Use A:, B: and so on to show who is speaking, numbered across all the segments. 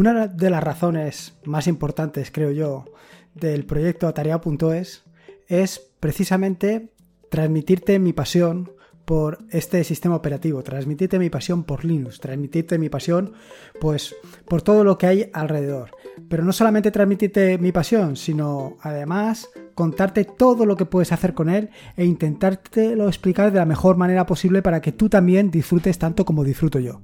A: Una de las razones más importantes, creo yo, del proyecto Atareado.es es precisamente transmitirte mi pasión por este sistema operativo, transmitirte mi pasión por Linux, transmitirte mi pasión pues por todo lo que hay alrededor. Pero no solamente transmitirte mi pasión, sino además contarte todo lo que puedes hacer con él e intentártelo explicar de la mejor manera posible para que tú también disfrutes tanto como disfruto yo.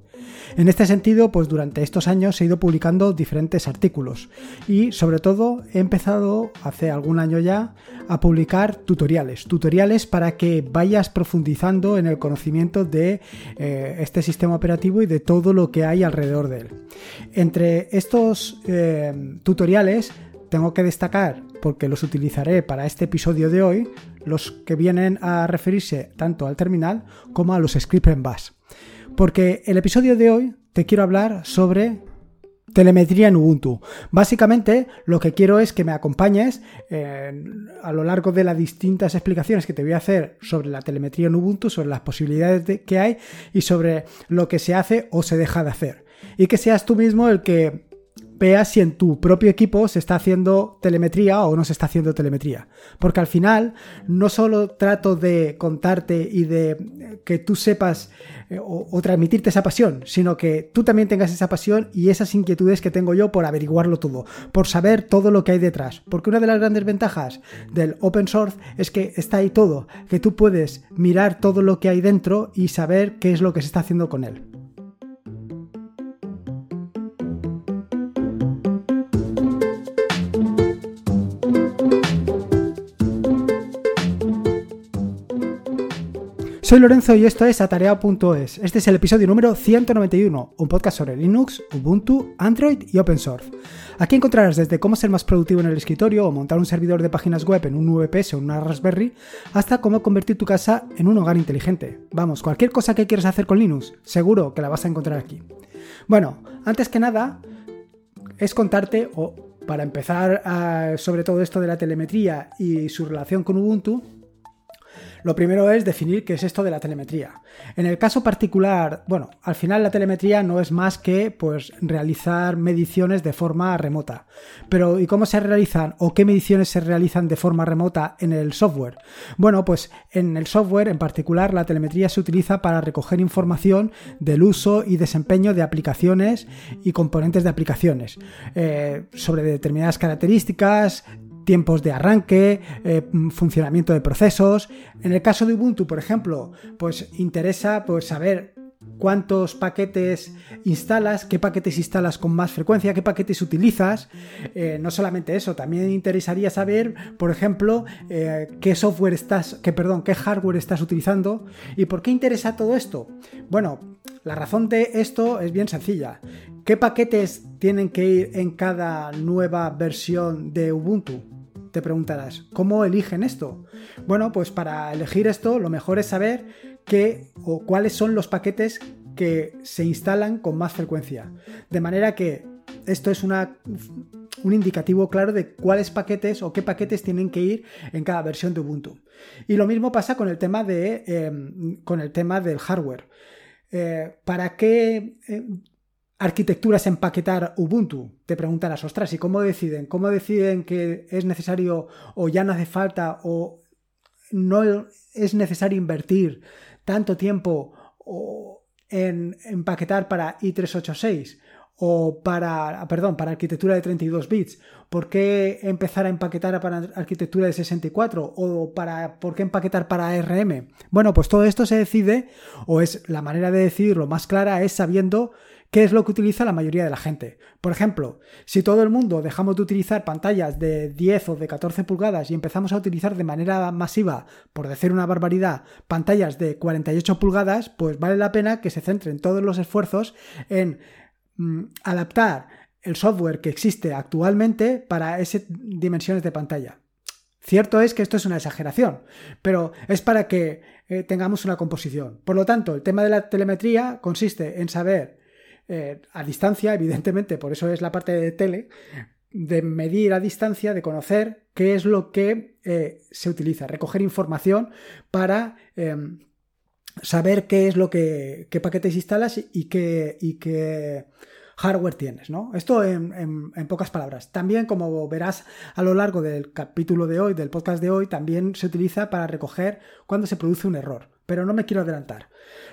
A: En este sentido, pues durante estos años he ido publicando diferentes artículos y sobre todo he empezado hace algún año ya a publicar tutoriales, tutoriales para que vayas profundizando en el conocimiento de eh, este sistema operativo y de todo lo que hay alrededor de él. Entre estos eh, tutoriales tengo que destacar, porque los utilizaré para este episodio de hoy, los que vienen a referirse tanto al terminal como a los scripts en bash. Porque el episodio de hoy te quiero hablar sobre telemetría en Ubuntu. Básicamente lo que quiero es que me acompañes a lo largo de las distintas explicaciones que te voy a hacer sobre la telemetría en Ubuntu, sobre las posibilidades que hay y sobre lo que se hace o se deja de hacer. Y que seas tú mismo el que veas si en tu propio equipo se está haciendo telemetría o no se está haciendo telemetría. Porque al final no solo trato de contarte y de que tú sepas eh, o, transmitirte esa pasión, sino que tú también tengas esa pasión y esas inquietudes que tengo yo por averiguarlo todo, por saber todo lo que hay detrás. Porque una de las grandes ventajas del open source es que está ahí todo, que tú puedes mirar todo lo que hay dentro y saber qué es lo que se está haciendo con él. Soy Lorenzo y esto es Atareado.es. Este es el episodio número 191, un podcast sobre Linux, Ubuntu, Android y Open Source. Aquí encontrarás desde cómo ser más productivo en el escritorio o montar un servidor de páginas web en un VPS o una Raspberry, hasta cómo convertir tu casa en un hogar inteligente. Vamos, cualquier cosa que quieras hacer con Linux, seguro que la vas a encontrar aquí. Bueno, antes que nada, es contarte, o para empezar ah, sobre todo esto de la telemetría y su relación con Ubuntu, lo primero es definir qué es esto de la telemetría. En el caso particular, bueno, al final la telemetría no es más que pues realizar mediciones de forma remota. Pero ¿y cómo se realizan o qué mediciones se realizan de forma remota en el software? Bueno, pues en el software en particular la telemetría se utiliza para recoger información del uso y desempeño de aplicaciones y componentes de aplicaciones eh, sobre determinadas características, tiempos de arranque, eh, funcionamiento de procesos. En el caso de Ubuntu, por ejemplo, pues interesa pues, saber cuántos paquetes instalas, qué paquetes instalas con más frecuencia, qué paquetes utilizas. Eh, no solamente eso, también interesaría saber, por ejemplo, eh, qué software estás, que perdón, qué hardware estás utilizando y por qué interesa todo esto. Bueno, la razón de esto es bien sencilla. ¿Qué paquetes tienen que ir en cada nueva versión de Ubuntu? Te preguntarás, ¿cómo eligen esto? Bueno, pues para elegir esto lo mejor es saber qué o cuáles son los paquetes que se instalan con más frecuencia. De manera que esto es una, un indicativo claro de cuáles paquetes o qué paquetes tienen que ir en cada versión de Ubuntu. Y lo mismo pasa con el tema, de, em, con el tema del hardware. Eh, ¿Para qué em, arquitecturas empaquetar Ubuntu? Te preguntarás, ostras, ¿y cómo deciden? ¿Cómo deciden que es necesario o ya no hace falta o no es necesario invertir tanto tiempo en empaquetar para i386 o para, perdón, para arquitectura de 32 bits? ¿Por qué empezar a empaquetar para arquitectura de 64 o para por qué empaquetar para ARM? Bueno, pues todo esto se decide o es la manera de decidirlo más clara es sabiendo ¿Qué es lo que utiliza la mayoría de la gente? Por ejemplo, si todo el mundo dejamos de utilizar pantallas de 10 o de 14 pulgadas y empezamos a utilizar de manera masiva, por decir una barbaridad, pantallas de 48 pulgadas, pues vale la pena que se centren todos los esfuerzos en mm, adaptar el software que existe actualmente para esas dimensiones de pantalla. Cierto es que esto es una exageración, pero es para que eh, tengamos una composición. Por lo tanto, el tema de la telemetría consiste en saber eh, a distancia, evidentemente, por eso es la parte de tele, de medir a distancia, de conocer qué es lo que eh, se utiliza, recoger información para em, saber qué es lo que, qué paquetes instalas y qué, y qué hardware tienes, ¿no? Esto en, pocas palabras. También, como verás a lo largo del capítulo de hoy, del podcast de hoy, también se utiliza para recoger cuando se produce un error. Pero no me quiero adelantar.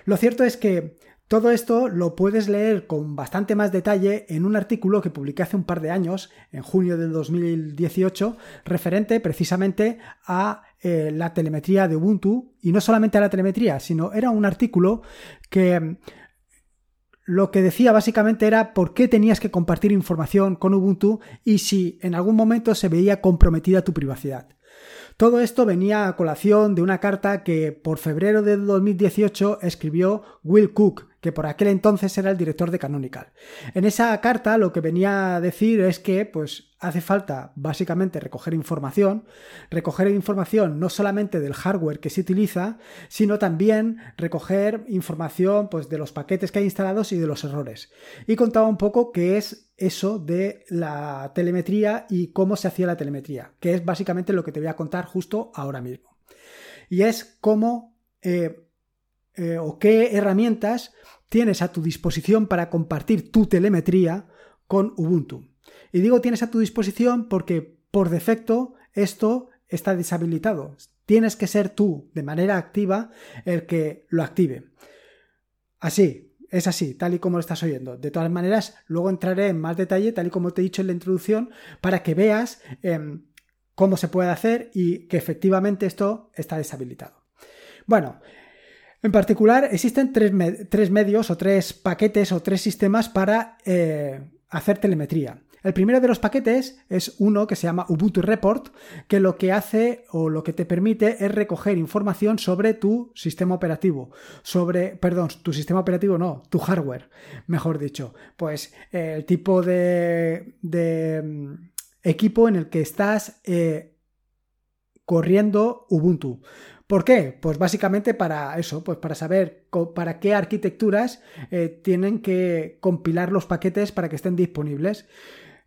A: Lo cierto es que todo esto lo puedes leer con bastante más detalle en un artículo que publiqué hace un par de años, en junio del 2018, referente precisamente a eh, la telemetría de Ubuntu, y no solamente a la telemetría, sino era un artículo que lo que decía básicamente era por qué tenías que compartir información con Ubuntu y si en algún momento se veía comprometida tu privacidad. Todo esto venía a colación de una carta que por febrero de 2018 escribió Will Cook, que por aquel entonces era el director de Canonical. En esa carta lo que venía a decir es que pues hace falta básicamente recoger información, recoger información no solamente del hardware que se utiliza, sino también recoger información pues de los paquetes que hay instalados y de los errores. Y contaba un poco qué es eso de la telemetría y cómo se hacía la telemetría, que es básicamente lo que te voy a contar justo ahora mismo. Y es cómo eh, eh, o qué herramientas tienes a tu disposición para compartir tu telemetría con Ubuntu. Y digo tienes a tu disposición porque por defecto esto está deshabilitado. Tienes que ser tú de manera activa el que lo active. Así, es así, tal y como lo estás oyendo. De todas maneras, luego entraré en más detalle, tal y como te he dicho en la introducción, para que veas em, cómo se puede hacer y que efectivamente esto está deshabilitado. Bueno, en particular, existen tres, medios o tres paquetes o tres sistemas para eh, hacer telemetría. El primero de los paquetes es uno que se llama Ubuntu Report, que lo que hace o lo que te permite es recoger información sobre tu sistema operativo, sobre, perdón, tu sistema operativo no, tu hardware, mejor dicho, pues eh, el tipo de, mm, equipo en el que estás eh, corriendo Ubuntu. ¿Por qué? Pues básicamente para eso, pues para saber para qué arquitecturas eh, tienen que compilar los paquetes para que estén disponibles.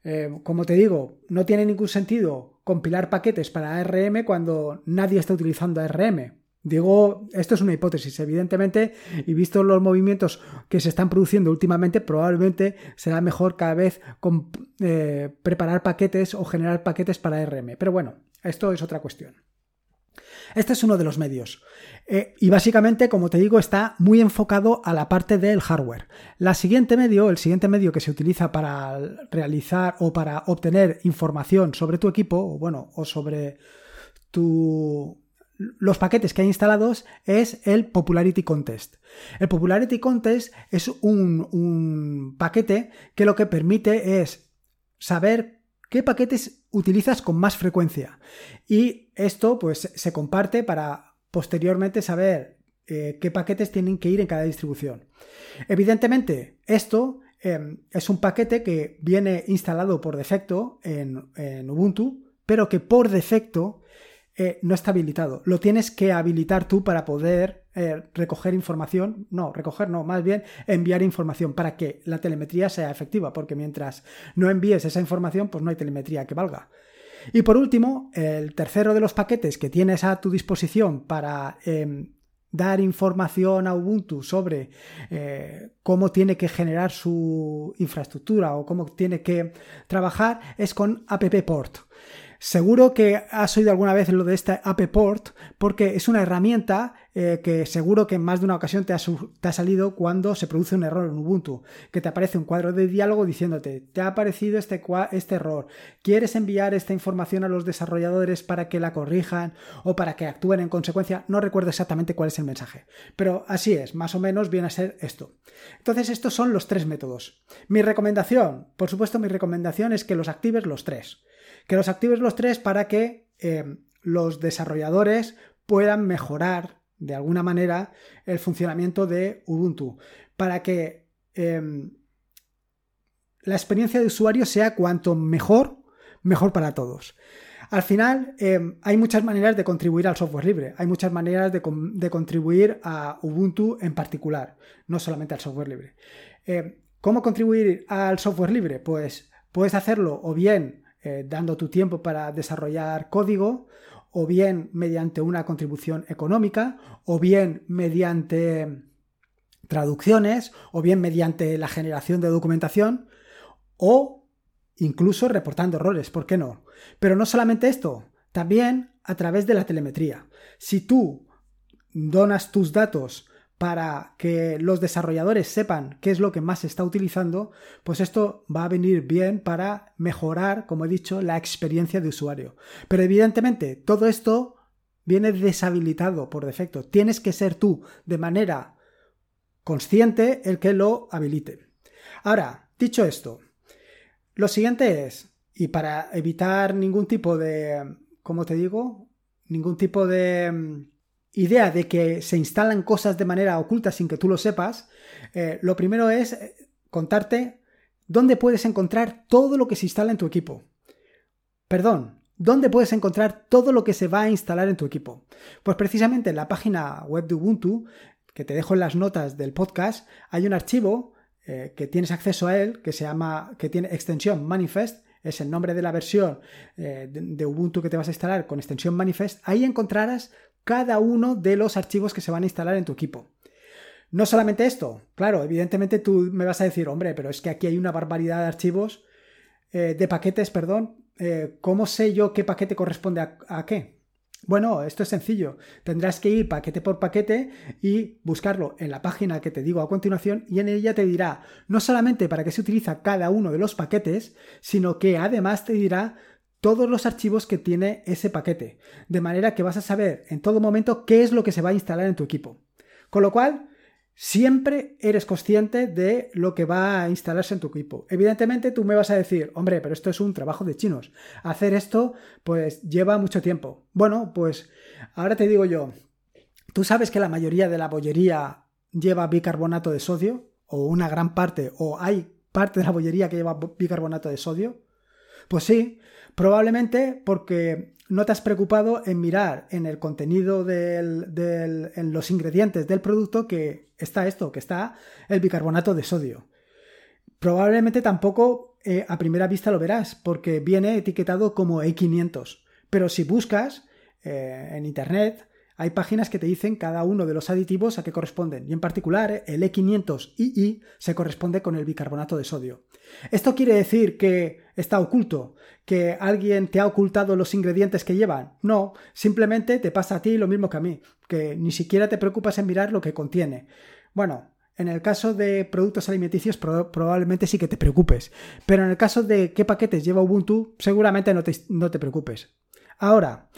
A: Eh, como te digo, no tiene ningún sentido compilar paquetes para ARM cuando nadie está utilizando ARM. Digo, esto es una hipótesis, evidentemente, y visto los movimientos que se están produciendo últimamente, probablemente será mejor cada vez eh, preparar paquetes o generar paquetes para ARM. Pero bueno, esto es otra cuestión. Este es uno de los medios. Eh, y básicamente, como te digo, está muy enfocado a la parte del hardware. La siguiente medio, el siguiente medio que se utiliza para realizar o para obtener información sobre tu equipo, o bueno, o sobre los paquetes que hay instalados es el Popularity Contest. El Popularity Contest es un paquete que lo que permite es saber qué paquetes utilizas con más frecuencia. Y esto pues se comparte para posteriormente saber eh, qué paquetes tienen que ir en cada distribución. Evidentemente, esto em, es un paquete que viene instalado por defecto en, Ubuntu, pero que por defecto eh, no está habilitado. Lo tienes que habilitar tú para poder eh, recoger información. No, recoger no, más bien enviar información para que la telemetría sea efectiva, porque mientras no envíes esa información, pues no hay telemetría que valga. Y por último, el tercero de los paquetes que tienes a tu disposición para em, dar información a Ubuntu sobre eh, cómo tiene que generar su infraestructura o cómo tiene que trabajar es con AppPort. Seguro que has oído alguna vez lo de esta App Port porque es una herramienta eh, que seguro que en más de una ocasión te ha, salido cuando se produce un error en Ubuntu, que te aparece un cuadro de diálogo diciéndote, te ha aparecido este, este error, ¿quieres enviar esta información a los desarrolladores para que la corrijan o para que actúen en consecuencia? No recuerdo exactamente cuál es el mensaje, pero así es, más o menos viene a ser esto. Entonces estos son los tres métodos. Mi recomendación, por supuesto mi recomendación es que los actives los tres que los actives los tres para que eh, los desarrolladores puedan mejorar de alguna manera el funcionamiento de Ubuntu, para que em, la experiencia de usuario sea cuanto mejor, mejor para todos. Al final, em, hay muchas maneras de contribuir al software libre, hay muchas maneras de, contribuir a Ubuntu en particular, no solamente al software libre. Em, ¿Cómo contribuir al software libre? Pues puedes hacerlo o bien eh, dando tu tiempo para desarrollar código, o bien mediante una contribución económica, o bien mediante traducciones o bien mediante la generación de documentación o incluso reportando errores, ¿por qué no? Pero no solamente esto, también a través de la telemetría. Si tú donas tus datos para que los desarrolladores sepan qué es lo que más se está utilizando, pues esto va a venir bien para mejorar, como he dicho, la experiencia de usuario. Pero evidentemente todo esto viene deshabilitado por defecto. Tienes que ser tú de manera consciente el que lo habilite. Ahora, dicho esto, lo siguiente es, y para evitar ningún tipo de, ¿cómo te digo? Ningún tipo de mm, idea de que se instalan cosas de manera oculta sin que tú lo sepas, eh, lo primero es eh, contarte dónde puedes encontrar todo lo que se instala en tu equipo. Perdón, ¿dónde puedes encontrar todo lo que se va a instalar en tu equipo? Pues precisamente en la página web de Ubuntu que te dejo en las notas del podcast, hay un archivo eh, que tienes acceso a él, que se llama, que tiene extensión manifest, es el nombre de la versión eh, de, Ubuntu que te vas a instalar con extensión manifest. Ahí encontrarás cada uno de los archivos que se van a instalar en tu equipo. No solamente esto, claro, evidentemente tú me vas a decir, hombre, pero es que aquí hay una barbaridad de archivos, eh, de paquetes, perdón. ¿Cómo sé yo qué paquete corresponde a qué? Bueno, esto es sencillo. Tendrás que ir paquete por paquete y buscarlo en la página que te digo a continuación y en ella te dirá no solamente para qué se utiliza cada uno de los paquetes, sino que además te dirá todos los archivos que tiene ese paquete, de manera que vas a saber en todo momento qué es lo que se va a instalar en tu equipo. Con lo cual, siempre eres consciente de lo que va a instalarse en tu equipo. Evidentemente tú me vas a decir, hombre, pero esto es un trabajo de chinos. Hacer esto pues lleva mucho tiempo. Bueno, pues ahora te digo yo, tú sabes que la mayoría de la bollería lleva bicarbonato de sodio, o una gran parte, o hay parte de la bollería que lleva bicarbonato de sodio. Pues sí, probablemente porque no te has preocupado en mirar en el contenido del, en los ingredientes del producto que está esto, que está el bicarbonato de sodio. Probablemente tampoco eh, a primera vista lo verás, porque viene etiquetado como E500. Pero si buscas eh, en internet, hay páginas que te dicen cada uno de los aditivos a qué corresponden, y en particular el E500II se corresponde con el bicarbonato de sodio. Esto quiere decir que está oculto, que alguien te ha ocultado los ingredientes que llevan. No, simplemente te pasa a ti lo mismo que a mí, que ni siquiera te preocupas en mirar lo que contiene. Bueno, en el caso de productos alimenticios probablemente sí que te preocupes, pero en el caso de qué paquetes lleva Ubuntu seguramente no te, no te preocupes. Ahora,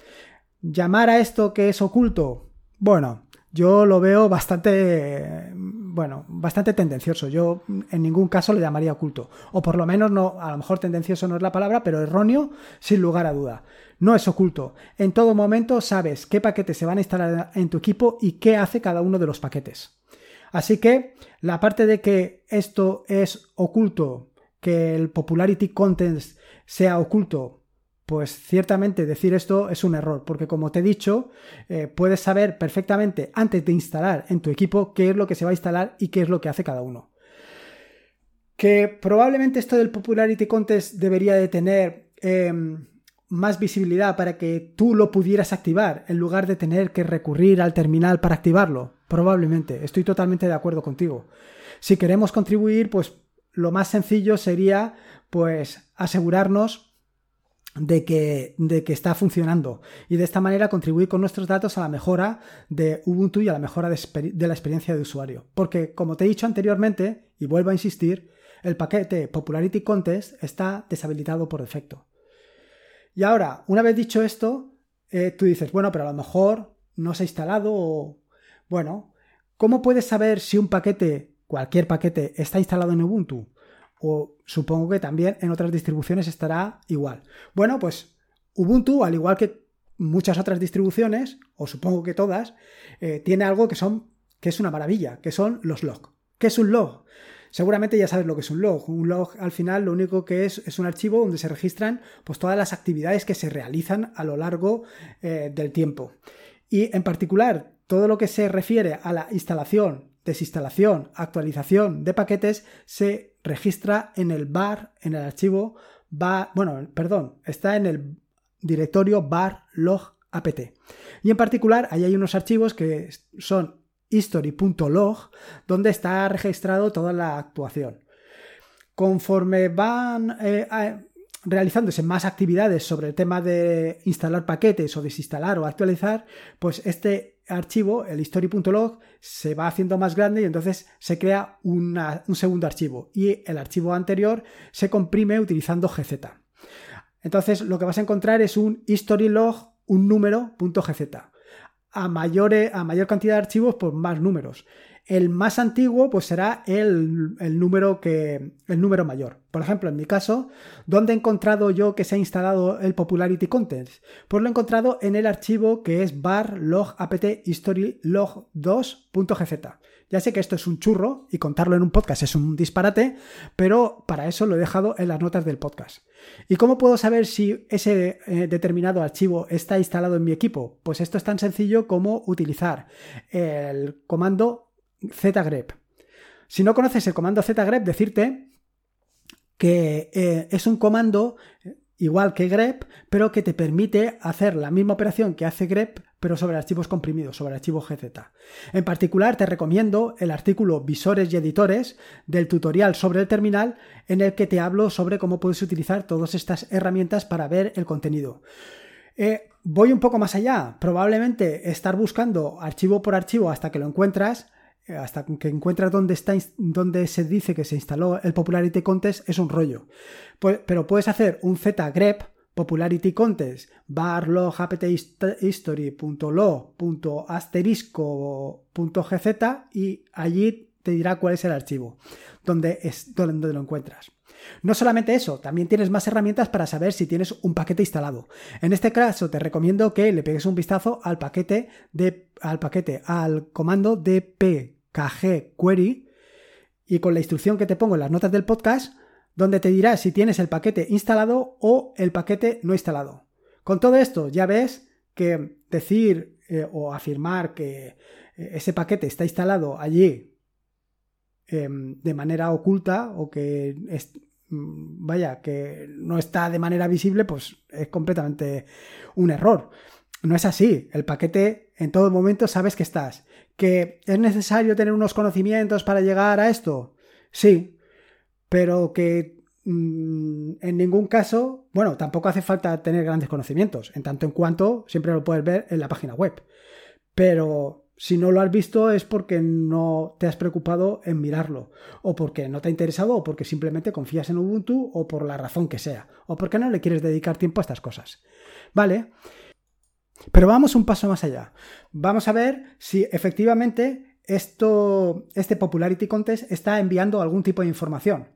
A: llamar a esto que es oculto, bueno, yo lo veo bastante, bueno, bastante tendencioso. Yo en ningún caso le llamaría oculto. O por lo menos no, a lo mejor tendencioso no es la palabra, pero erróneo sin lugar a duda. No es oculto. En todo momento sabes qué paquetes se van a instalar en tu equipo y qué hace cada uno de los paquetes. Así que la parte de que esto es oculto, que el popularity content sea oculto, pues ciertamente decir esto es un error, porque como te he dicho, eh, puedes saber perfectamente antes de instalar en tu equipo qué es lo que se va a instalar y qué es lo que hace cada uno. Que probablemente esto del Popularity Contest debería de tener em, más visibilidad para que tú lo pudieras activar en lugar de tener que recurrir al terminal para activarlo. Probablemente, estoy totalmente de acuerdo contigo. Si queremos contribuir, pues lo más sencillo sería pues asegurarnos de que, de que, está funcionando y de esta manera contribuir con nuestros datos a la mejora de Ubuntu y a la mejora de, la experiencia de usuario. Porque, como te he dicho anteriormente, y vuelvo a insistir, el paquete Popularity Contest está deshabilitado por defecto. Y ahora, una vez dicho esto, eh, tú dices, bueno, pero a lo mejor no se ha instalado o... Bueno, ¿cómo puedes saber si un paquete, cualquier paquete, está instalado en Ubuntu? O supongo que también en otras distribuciones estará igual. Bueno, pues Ubuntu, al igual que muchas otras distribuciones, o supongo que todas, eh, tiene algo que son que es una maravilla, que son los log. ¿Qué es un log? Seguramente ya sabes lo que es un log. Un log al final lo único que es es un archivo donde se registran pues, todas las actividades que se realizan a lo largo eh, del tiempo. Y en particular, todo lo que se refiere a la instalación, desinstalación, actualización de paquetes se registra en el bar, en el archivo bar, bueno, perdón, está en el directorio bar log apt. Y en particular, ahí hay unos archivos que son history.log, donde está registrado toda la actuación. Conforme van eh, realizándose más actividades sobre el tema de instalar paquetes o desinstalar o actualizar, pues este archivo, el history.log, se va haciendo más grande y entonces se crea un segundo archivo y el archivo anterior se comprime utilizando gz. Entonces lo que vas a encontrar es un historylog, un número.gz. A, mayor, a mayor cantidad de archivos, pues más números. El más antiguo pues será el, número que, el número mayor. Por ejemplo, en mi caso, ¿dónde he encontrado yo que se ha instalado el Popularity Contents? Pues lo he encontrado en el archivo que es bar log apt history log 2.gz. Ya sé que esto es un churro y contarlo en un podcast es un disparate, pero para eso lo he dejado en las notas del podcast. ¿Y cómo puedo saber si ese eh, determinado archivo está instalado en mi equipo? Pues esto es tan sencillo como utilizar el comando zgrep. Si no conoces el comando zgrep, decirte que eh, es un comando eh, igual que grep, pero que te permite hacer la misma operación que hace grep, pero sobre archivos comprimidos, sobre archivos gz. En particular, te recomiendo el artículo Visores y Editores del tutorial sobre el terminal, en el que te hablo sobre cómo puedes utilizar todas estas herramientas para ver el contenido. Eh, voy un poco más allá. Probablemente estar buscando archivo por archivo hasta que lo encuentras hasta que encuentras dónde, está, dónde se dice que se instaló el Popularity Contest es un rollo. Pero puedes hacer un zgrep Popularity Contest bar log asterisco.gz y allí te dirá cuál es el archivo donde, es, donde lo encuentras. No solamente eso, también tienes más herramientas para saber si tienes un paquete instalado. En este caso te recomiendo que le pegues un vistazo al paquete de al paquete al comando dp KG Query y con la instrucción que te pongo en las notas del podcast, donde te dirá si tienes el paquete instalado o el paquete no instalado. Con todo esto ya ves que decir eh, o afirmar que eh, ese paquete está instalado allí em, de manera oculta o que mm, vaya, que no está de manera visible, pues es completamente un error. No es así. El paquete en todo momento sabes que estás. ¿Que es necesario tener unos conocimientos para llegar a esto? Sí, pero que mm, en ningún caso, bueno, tampoco hace falta tener grandes conocimientos, en tanto en cuanto siempre lo puedes ver en la página web. Pero si no lo has visto es porque no te has preocupado en mirarlo, o porque no te ha interesado, o porque simplemente confías en Ubuntu, o por la razón que sea, o porque no le quieres dedicar tiempo a estas cosas. Vale. Pero vamos un paso más allá. Vamos a ver si efectivamente esto, este Popularity Contest está enviando algún tipo de información.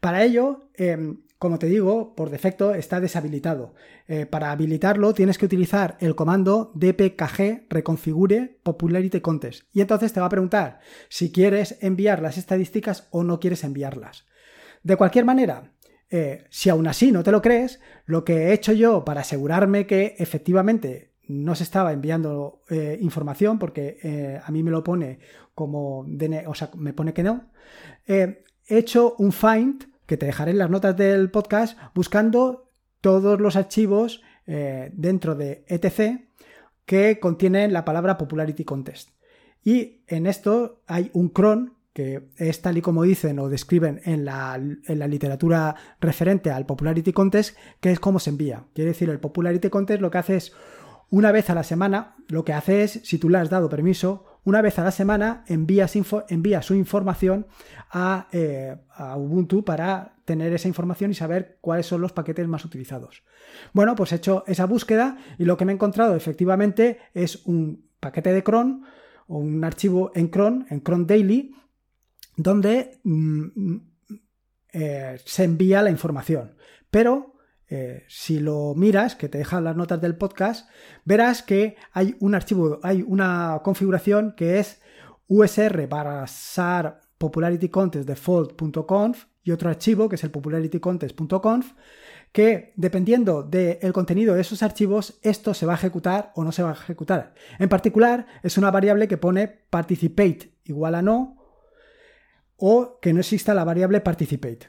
A: Para ello, em, como te digo, por defecto está deshabilitado. Eh, para habilitarlo tienes que utilizar el comando dpkg reconfigure popularity contest y entonces te va a preguntar si quieres enviar las estadísticas o no quieres enviarlas. De cualquier manera, eh, si aún así no te lo crees, lo que he hecho yo para asegurarme que efectivamente no se estaba enviando eh, información porque eh, a mí me lo pone como, o sea, me pone que no. he hecho un find que te dejaré en las notas del podcast buscando todos los archivos eh, dentro de etc que contienen la palabra popularity contest. Y en esto hay un cron que es tal y como dicen o describen en la, en la, literatura referente al Popularity Contest, que es cómo se envía. Quiere decir, el Popularity Contest lo que hace es una vez a la semana, lo que hace es, si tú le has dado permiso, una vez a la semana envía su información eh, a, Ubuntu para tener esa información y saber cuáles son los paquetes más utilizados. Bueno, pues he hecho esa búsqueda y lo que me he encontrado efectivamente es un paquete de cron o un archivo en cron, en cron daily, donde mm, eh, se envía la información. Pero eh, si lo miras, que te dejan las notas del podcast, verás que hay un archivo, hay una configuración que es usr barra sar popularitycontestdefault.conf y otro archivo que es el popularitycontest.conf que dependiendo del contenido de esos archivos, esto se va a ejecutar o no se va a ejecutar. En particular, es una variable que pone participate igual a no o que no exista la variable participate.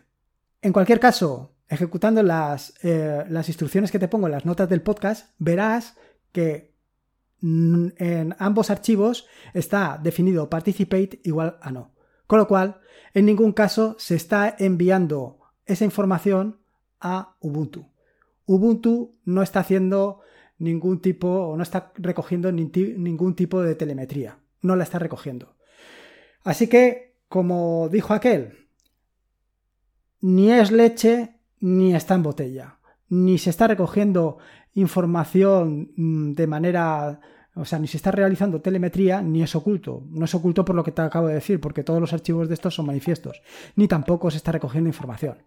A: En cualquier caso, ejecutando las, eh, las instrucciones que te pongo en las notas del podcast, verás que en ambos archivos está definido participate igual a no. Con lo cual, en ningún caso se está enviando esa información a Ubuntu. Ubuntu no está haciendo ningún tipo o no está recogiendo ningún tipo de telemetría. No la está recogiendo. Así que, como dijo aquel, ni es leche ni está en botella. Ni se está recogiendo información mm, de manera o sea, ni se está realizando telemetría, ni es oculto. No es oculto por lo que te acabo de decir, porque todos los archivos de estos son manifiestos. Ni tampoco se está recogiendo información.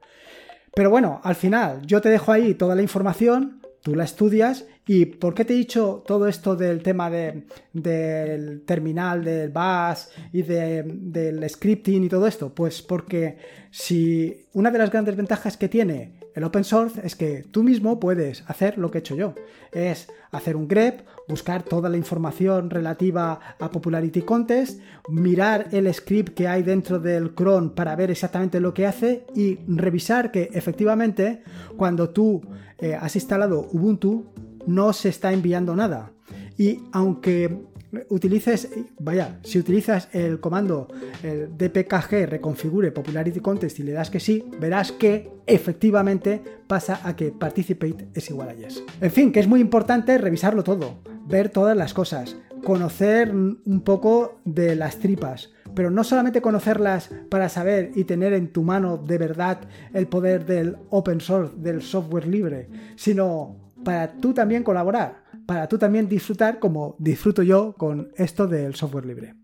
A: Pero bueno, al final yo te dejo ahí toda la información, tú la estudias y ¿por qué te he dicho todo esto del tema de, del terminal, del BAS y del scripting y todo esto? Pues porque si una de las grandes ventajas que tiene el open source es que tú mismo puedes hacer lo que he hecho yo. Es hacer un grep, buscar toda la información relativa a Popularity Contest, mirar el script que hay dentro del cron para ver exactamente lo que hace y revisar que efectivamente cuando tú eh, has instalado Ubuntu no se está enviando nada. Y aunque utilices, vaya, si utilizas el comando el dpkg reconfigure popularity contest y le das que sí, verás que efectivamente pasa a que participate es igual a yes. En fin, que es muy importante revisarlo todo, ver todas las cosas, conocer un poco de las tripas, pero no solamente conocerlas para saber y tener en tu mano de verdad el poder del open source, del software libre, sino para tú también colaborar para tú también disfrutar como disfruto yo con esto del software libre.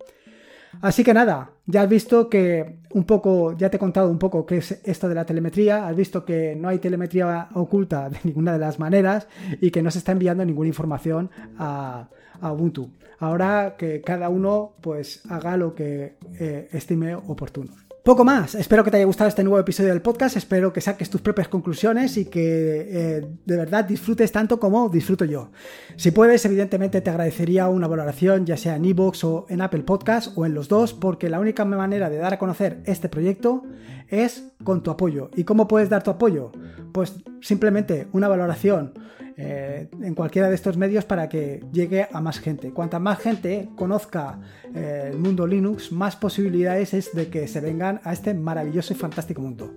A: Así que nada, ya has visto que un poco, ya te he contado un poco qué es esto de la telemetría, has visto que no hay telemetría oculta de ninguna de las maneras y que no se está enviando ninguna información a, Ubuntu. Ahora que cada uno pues haga lo que eh, estime oportuno. Poco más, espero que te haya gustado este nuevo episodio del podcast, espero que saques tus propias conclusiones y que eh, de verdad disfrutes tanto como disfruto yo. Si puedes, evidentemente te agradecería una valoración, ya sea en iVoox o en Apple Podcast o en los dos, porque la única manera de dar a conocer este proyecto es con tu apoyo. ¿Y cómo puedes dar tu apoyo? Pues simplemente una valoración eh, en cualquiera de estos medios para que llegue a más gente. Cuanta más gente conozca eh, el mundo Linux, más posibilidades es de que se vengan a este maravilloso y fantástico mundo.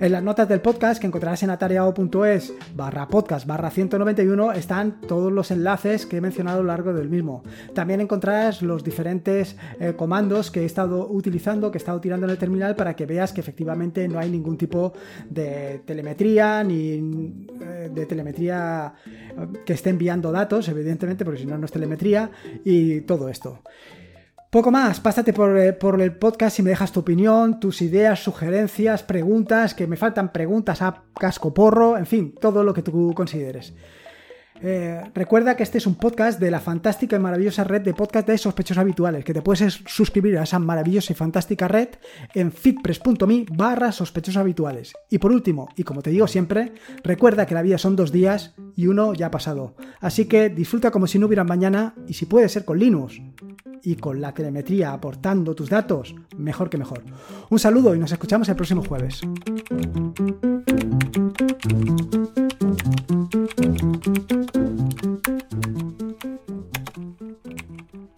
A: En las notas del podcast que encontrarás en atareado.es barra podcast barra 191 están todos los enlaces que he mencionado a lo largo del mismo. También encontrarás los diferentes eh, comandos que he estado utilizando, que he estado tirando en el terminal para que veas que efectivamente no hay ningún tipo de telemetría ni eh, de telemetría eh, que esté enviando datos, evidentemente, porque si no, no es telemetría y todo esto. Poco más, pásate eh, por, el podcast y me dejas tu opinión, tus ideas, sugerencias, preguntas, que me faltan preguntas a casco porro, en fin, todo lo que tú consideres. Eh, recuerda que este es un podcast de la fantástica y maravillosa red de podcast de sospechosos habituales, que te puedes suscribir a esa maravillosa y fantástica red en fitpress.me barra sospechosos habituales. Y por último, y como te digo siempre, recuerda que la vida son dos días y uno ya ha pasado. Así que disfruta como si no hubiera mañana y si puede ser con Linux y con la telemetría aportando tus datos, mejor que mejor. Un saludo y nos escuchamos el próximo jueves.